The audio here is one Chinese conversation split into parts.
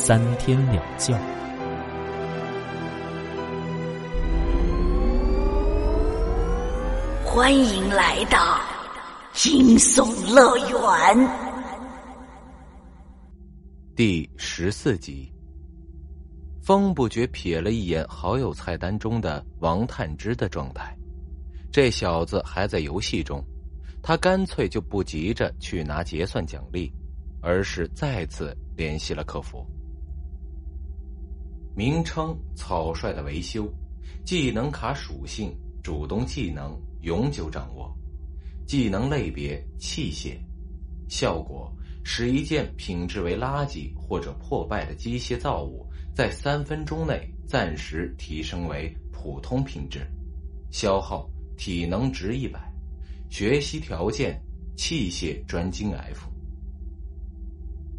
三天两觉。欢迎来到惊悚乐园。第十四集，风不觉瞥了一眼好友菜单中的王探之的状态，这小子还在游戏中，他干脆就不急着去拿结算奖励，而是再次联系了客服。名称：草率的维修，技能卡属性：主动技能，永久掌握，技能类别：器械，效果：使一件品质为垃圾或者破败的机械造物在三分钟内暂时提升为普通品质，消耗体能值一百，学习条件：器械专精 F。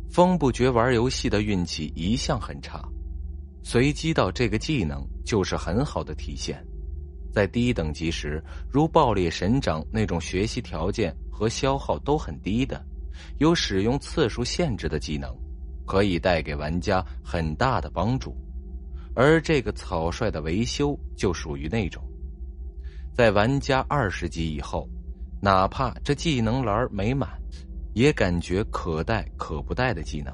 风不觉玩游戏的运气一向很差。随机到这个技能就是很好的体现，在低等级时，如爆裂神掌那种学习条件和消耗都很低的，有使用次数限制的技能，可以带给玩家很大的帮助。而这个草率的维修就属于那种，在玩家二十级以后，哪怕这技能栏没满，也感觉可带可不带的技能，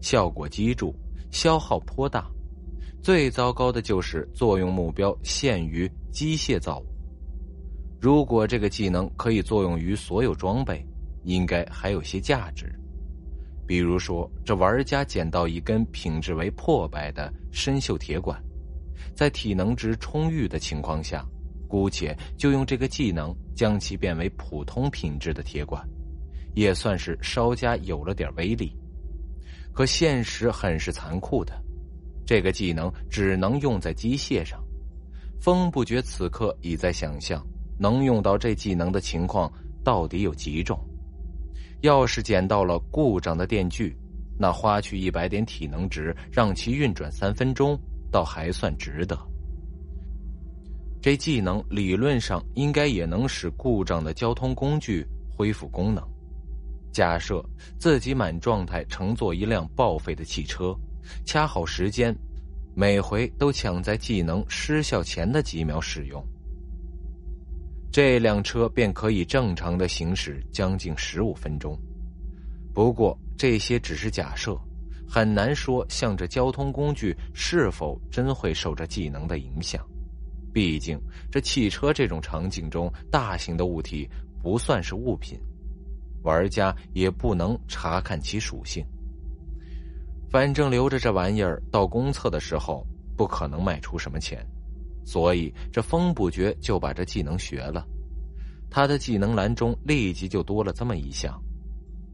效果激著，消耗颇大。最糟糕的就是作用目标限于机械造物。如果这个技能可以作用于所有装备，应该还有些价值。比如说，这玩家捡到一根品质为破败的生锈铁管，在体能值充裕的情况下，姑且就用这个技能将其变为普通品质的铁管，也算是稍加有了点威力。可现实很是残酷的。这个技能只能用在机械上，风不觉此刻已在想象能用到这技能的情况到底有几种。要是捡到了故障的电锯，那花去一百点体能值让其运转三分钟，倒还算值得。这技能理论上应该也能使故障的交通工具恢复功能。假设自己满状态乘坐一辆报废的汽车。掐好时间，每回都抢在技能失效前的几秒使用，这辆车便可以正常的行驶将近十五分钟。不过这些只是假设，很难说像这交通工具是否真会受这技能的影响。毕竟这汽车这种场景中，大型的物体不算是物品，玩家也不能查看其属性。反正留着这玩意儿到公测的时候不可能卖出什么钱，所以这风不觉就把这技能学了。他的技能栏中立即就多了这么一项。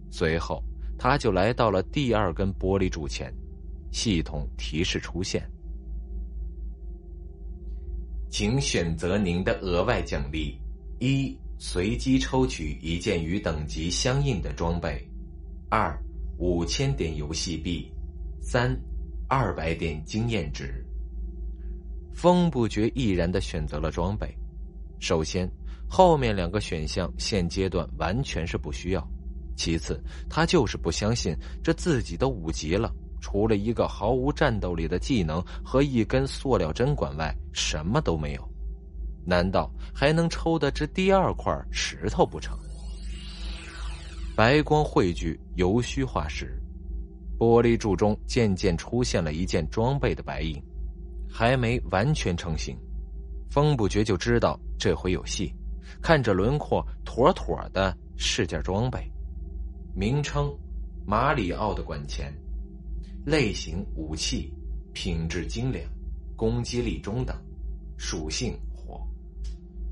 随后，他就来到了第二根玻璃柱前，系统提示出现：“请选择您的额外奖励：一、随机抽取一件与等级相应的装备；二、五千点游戏币。”三，二百点经验值。风不觉毅然的选择了装备。首先，后面两个选项现阶段完全是不需要。其次，他就是不相信这自己都五级了，除了一个毫无战斗力的技能和一根塑料针管外，什么都没有。难道还能抽的这第二块石头不成？白光汇聚，由虚化石。玻璃柱中渐渐出现了一件装备的白影，还没完全成型，风不觉就知道这回有戏。看着轮廓，妥妥的是件装备。名称：马里奥的管钳，类型：武器，品质精良，攻击力中等，属性：火。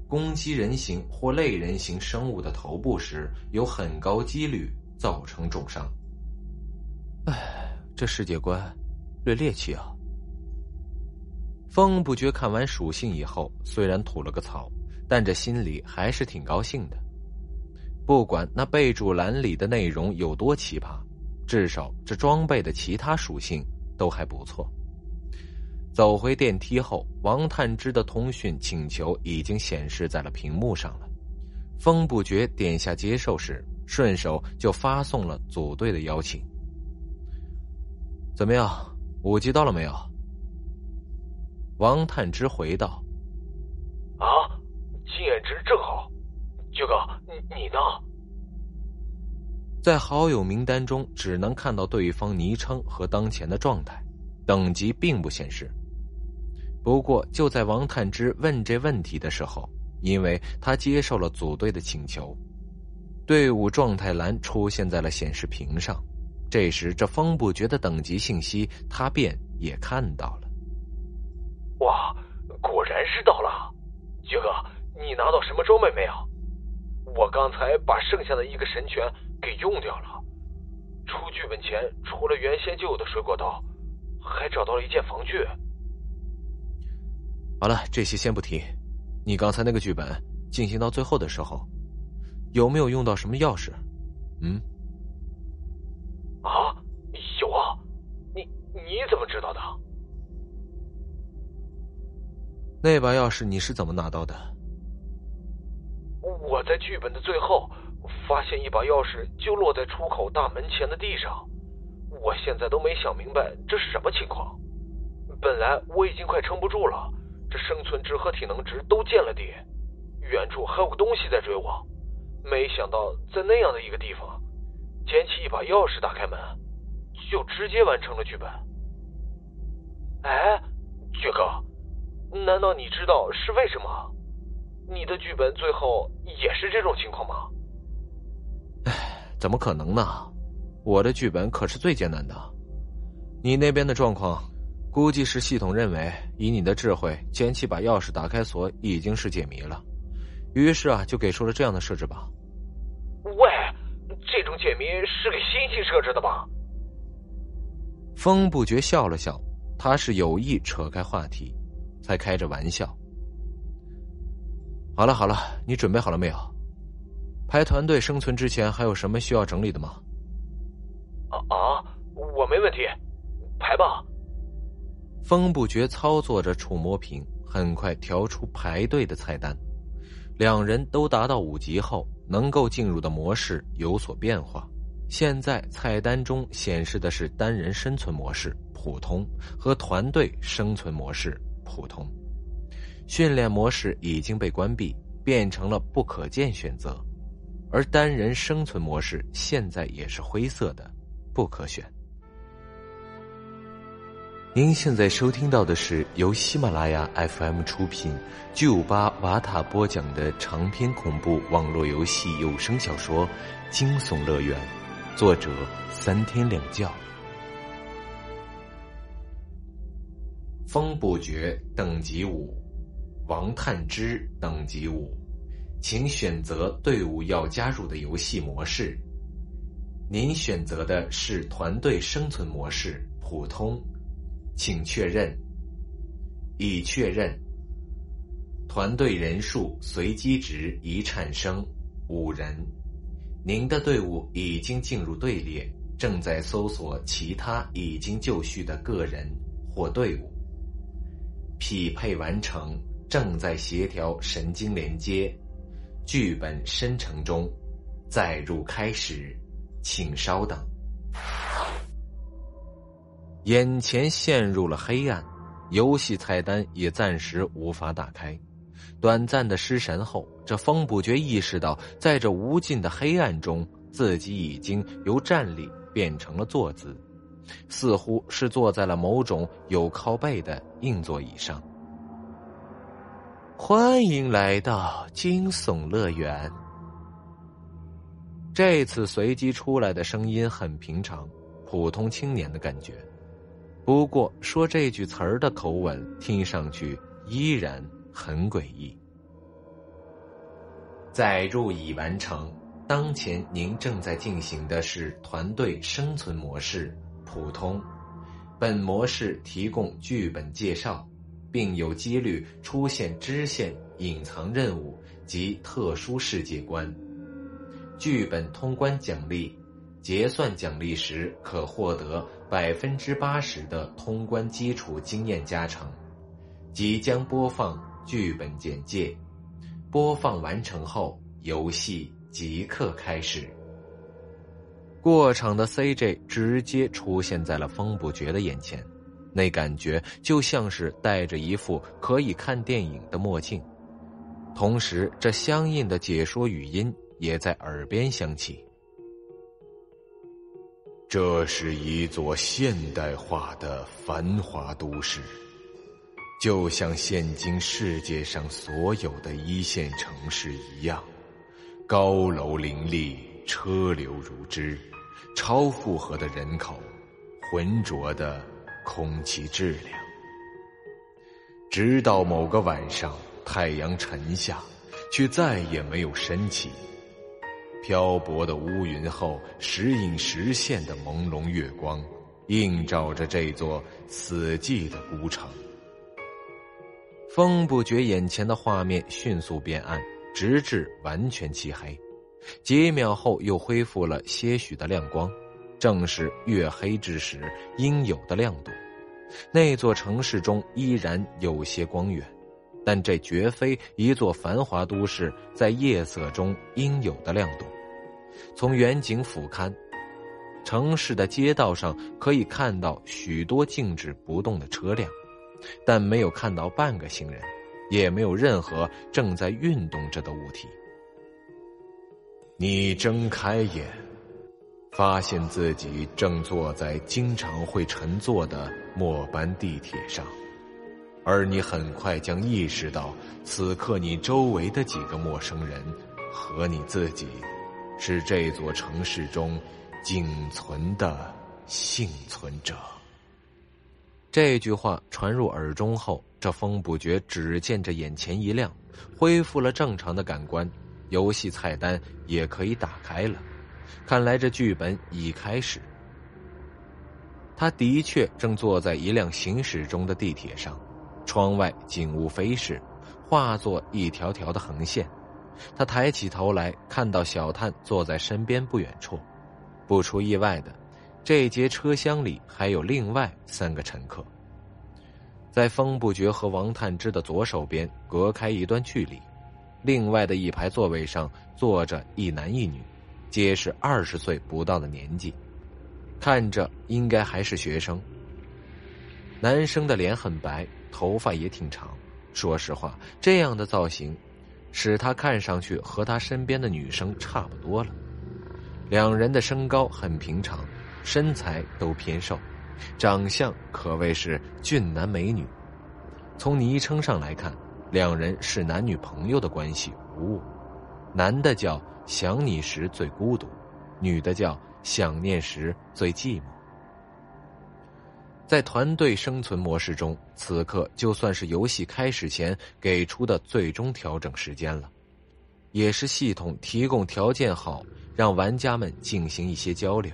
攻击人形或类人形生物的头部时，有很高几率造成重伤。唉，这世界观略猎奇啊。风不觉看完属性以后，虽然吐了个槽，但这心里还是挺高兴的。不管那备注栏里的内容有多奇葩，至少这装备的其他属性都还不错。走回电梯后，王探之的通讯请求已经显示在了屏幕上了。风不觉点下接受时，顺手就发送了组队的邀请。怎么样，五级到了没有？王探之回道：“啊，经验值正好。九哥，你你呢？”在好友名单中，只能看到对方昵称和当前的状态，等级并不显示。不过，就在王探之问这问题的时候，因为他接受了组队的请求，队伍状态栏出现在了显示屏上。这时，这风不觉的等级信息，他便也看到了。哇，果然是到了！杰哥，你拿到什么装备没有？我刚才把剩下的一个神拳给用掉了。出剧本前，除了原先就有的水果刀，还找到了一件防具。好了，这些先不提。你刚才那个剧本进行到最后的时候，有没有用到什么钥匙？嗯？你你怎么知道的？那把钥匙你是怎么拿到的？我在剧本的最后发现一把钥匙，就落在出口大门前的地上。我现在都没想明白这是什么情况。本来我已经快撑不住了。这生存值和体能值都见了底，远处还有个东西在追我，没想到在那样的一个地方，捡起一把钥匙打开门，就直接完成了剧本。哎，爵哥，难道你知道是为什么？你的剧本最后也是这种情况吗？哎，怎么可能呢？我的剧本可是最艰难的，你那边的状况？估计是系统认为，以你的智慧，前期把钥匙打开锁已经是解谜了，于是啊，就给出了这样的设置吧。喂，这种解谜是给星星设置的吧？风不觉笑了笑，他是有意扯开话题，才开着玩笑。好了好了，你准备好了没有？排团队生存之前还有什么需要整理的吗？啊啊，我没问题，排吧。风不觉操作着触摸屏，很快调出排队的菜单。两人都达到五级后，能够进入的模式有所变化。现在菜单中显示的是单人生存模式（普通）和团队生存模式（普通）。训练模式已经被关闭，变成了不可见选择，而单人生存模式现在也是灰色的，不可选。您现在收听到的是由喜马拉雅 FM 出品、巨五八瓦塔播讲的长篇恐怖网络游戏有声小说《惊悚乐园》，作者三天两觉。风不绝等级五，王探之等级五，请选择队伍要加入的游戏模式。您选择的是团队生存模式，普通。请确认，已确认。团队人数随机值已产生五人，您的队伍已经进入队列，正在搜索其他已经就绪的个人或队伍。匹配完成，正在协调神经连接，剧本生成中，载入开始，请稍等。眼前陷入了黑暗，游戏菜单也暂时无法打开。短暂的失神后，这风不觉意识到，在这无尽的黑暗中，自己已经由站立变成了坐姿，似乎是坐在了某种有靠背的硬座椅上。欢迎来到惊悚乐园。这次随机出来的声音很平常，普通青年的感觉。不过，说这句词儿的口吻听上去依然很诡异。载入已完成，当前您正在进行的是团队生存模式普通，本模式提供剧本介绍，并有几率出现支线、隐藏任务及特殊世界观。剧本通关奖励，结算奖励时可获得百分之八十的通关基础经验加成。即将播放剧本简介，播放完成后，游戏即刻开始。过场的 CJ 直接出现在了风不绝的眼前，那感觉就像是戴着一副可以看电影的墨镜，同时这相应的解说语音也在耳边响起。这是一座现代化的繁华都市，就像现今世界上所有的一线城市一样，高楼林立，车流如织。超负荷的人口，浑浊的空气质量。直到某个晚上，太阳沉下，却再也没有升起。漂泊的乌云后，时隐时现的朦胧月光，映照着这座死寂的孤城。风不觉眼前的画面迅速变暗，直至完全漆黑。几秒后，又恢复了些许的亮光，正是月黑之时应有的亮度。那座城市中依然有些光源，但这绝非一座繁华都市在夜色中应有的亮度。从远景俯瞰，城市的街道上可以看到许多静止不动的车辆，但没有看到半个行人，也没有任何正在运动着的物体。你睁开眼，发现自己正坐在经常会乘坐的末班地铁上，而你很快将意识到，此刻你周围的几个陌生人和你自己，是这座城市中仅存的幸存者。这句话传入耳中后，这风不觉只见着眼前一亮，恢复了正常的感官。游戏菜单也可以打开了，看来这剧本已开始。他的确正坐在一辆行驶中的地铁上，窗外景物飞逝，化作一条条的横线。他抬起头来，看到小探坐在身边不远处。不出意外的，这节车厢里还有另外三个乘客。在风不绝和王探之的左手边，隔开一段距离。另外的一排座位上坐着一男一女，皆是二十岁不到的年纪，看着应该还是学生。男生的脸很白，头发也挺长。说实话，这样的造型，使他看上去和他身边的女生差不多了。两人的身高很平常，身材都偏瘦，长相可谓是俊男美女。从昵称上来看。两人是男女朋友的关系无误，男的叫想你时最孤独，女的叫想念时最寂寞。在团队生存模式中，此刻就算是游戏开始前给出的最终调整时间了，也是系统提供条件好，让玩家们进行一些交流。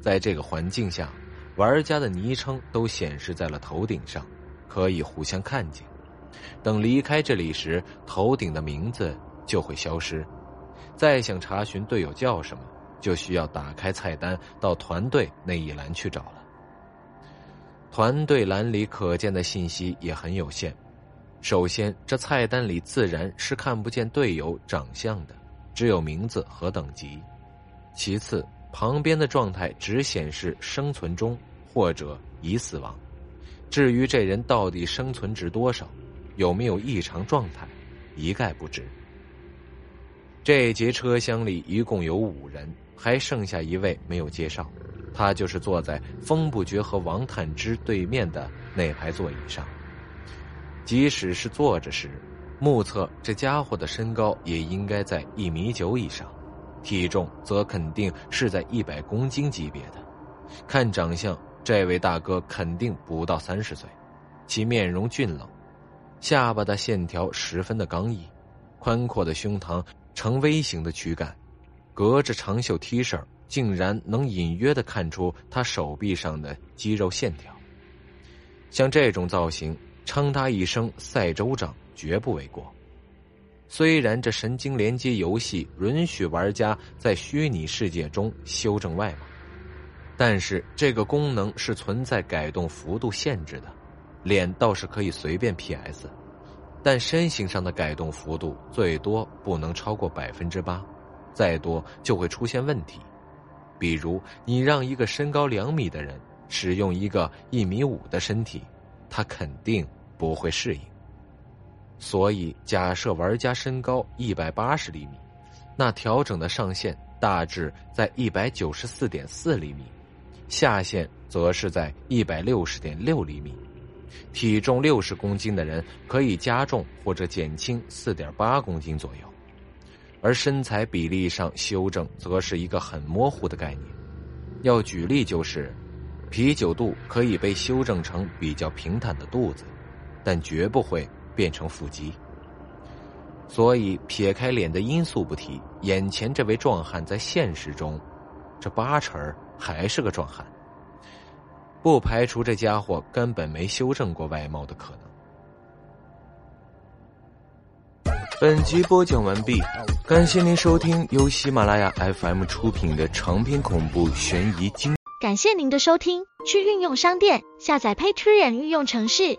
在这个环境下，玩家的昵称都显示在了头顶上，可以互相看见。等离开这里时，头顶的名字就会消失。再想查询队友叫什么，就需要打开菜单到团队那一栏去找了。团队栏里可见的信息也很有限。首先，这菜单里自然是看不见队友长相的，只有名字和等级。其次，旁边的状态只显示生存中或者已死亡。至于这人到底生存值多少？有没有异常状态，一概不知。这节车厢里一共有五人，还剩下一位没有介绍，他就是坐在风不绝和王探之对面的那排座椅上。即使是坐着时，目测这家伙的身高也应该在一米九以上，体重则肯定是在一百公斤级别的。看长相，这位大哥肯定不到三十岁，其面容俊冷。下巴的线条十分的刚毅，宽阔的胸膛呈 V 型的躯干，隔着长袖 T 恤竟然能隐约的看出他手臂上的肌肉线条。像这种造型，称他一声赛州长绝不为过。虽然这神经连接游戏允许玩家在虚拟世界中修正外貌，但是这个功能是存在改动幅度限制的。脸倒是可以随便 PS，但身形上的改动幅度最多不能超过百分之八，再多就会出现问题。比如，你让一个身高两米的人使用一个一米五的身体，他肯定不会适应。所以，假设玩家身高一百八十厘米，那调整的上限大致在一百九十四点四厘米，下限则是在一百六十点六厘米。体重六十公斤的人可以加重或者减轻四点八公斤左右，而身材比例上修正则是一个很模糊的概念。要举例就是，啤酒肚可以被修正成比较平坦的肚子，但绝不会。变成腹肌，所以撇开脸的因素不提，眼前这位壮汉在现实中，这八成还是个壮汉，不排除这家伙根本没修正过外貌的可能。本集播讲完毕，感谢您收听由喜马拉雅 FM 出品的长篇恐怖悬疑惊。感谢您的收听，去运用商店下载 Patreon 运用城市。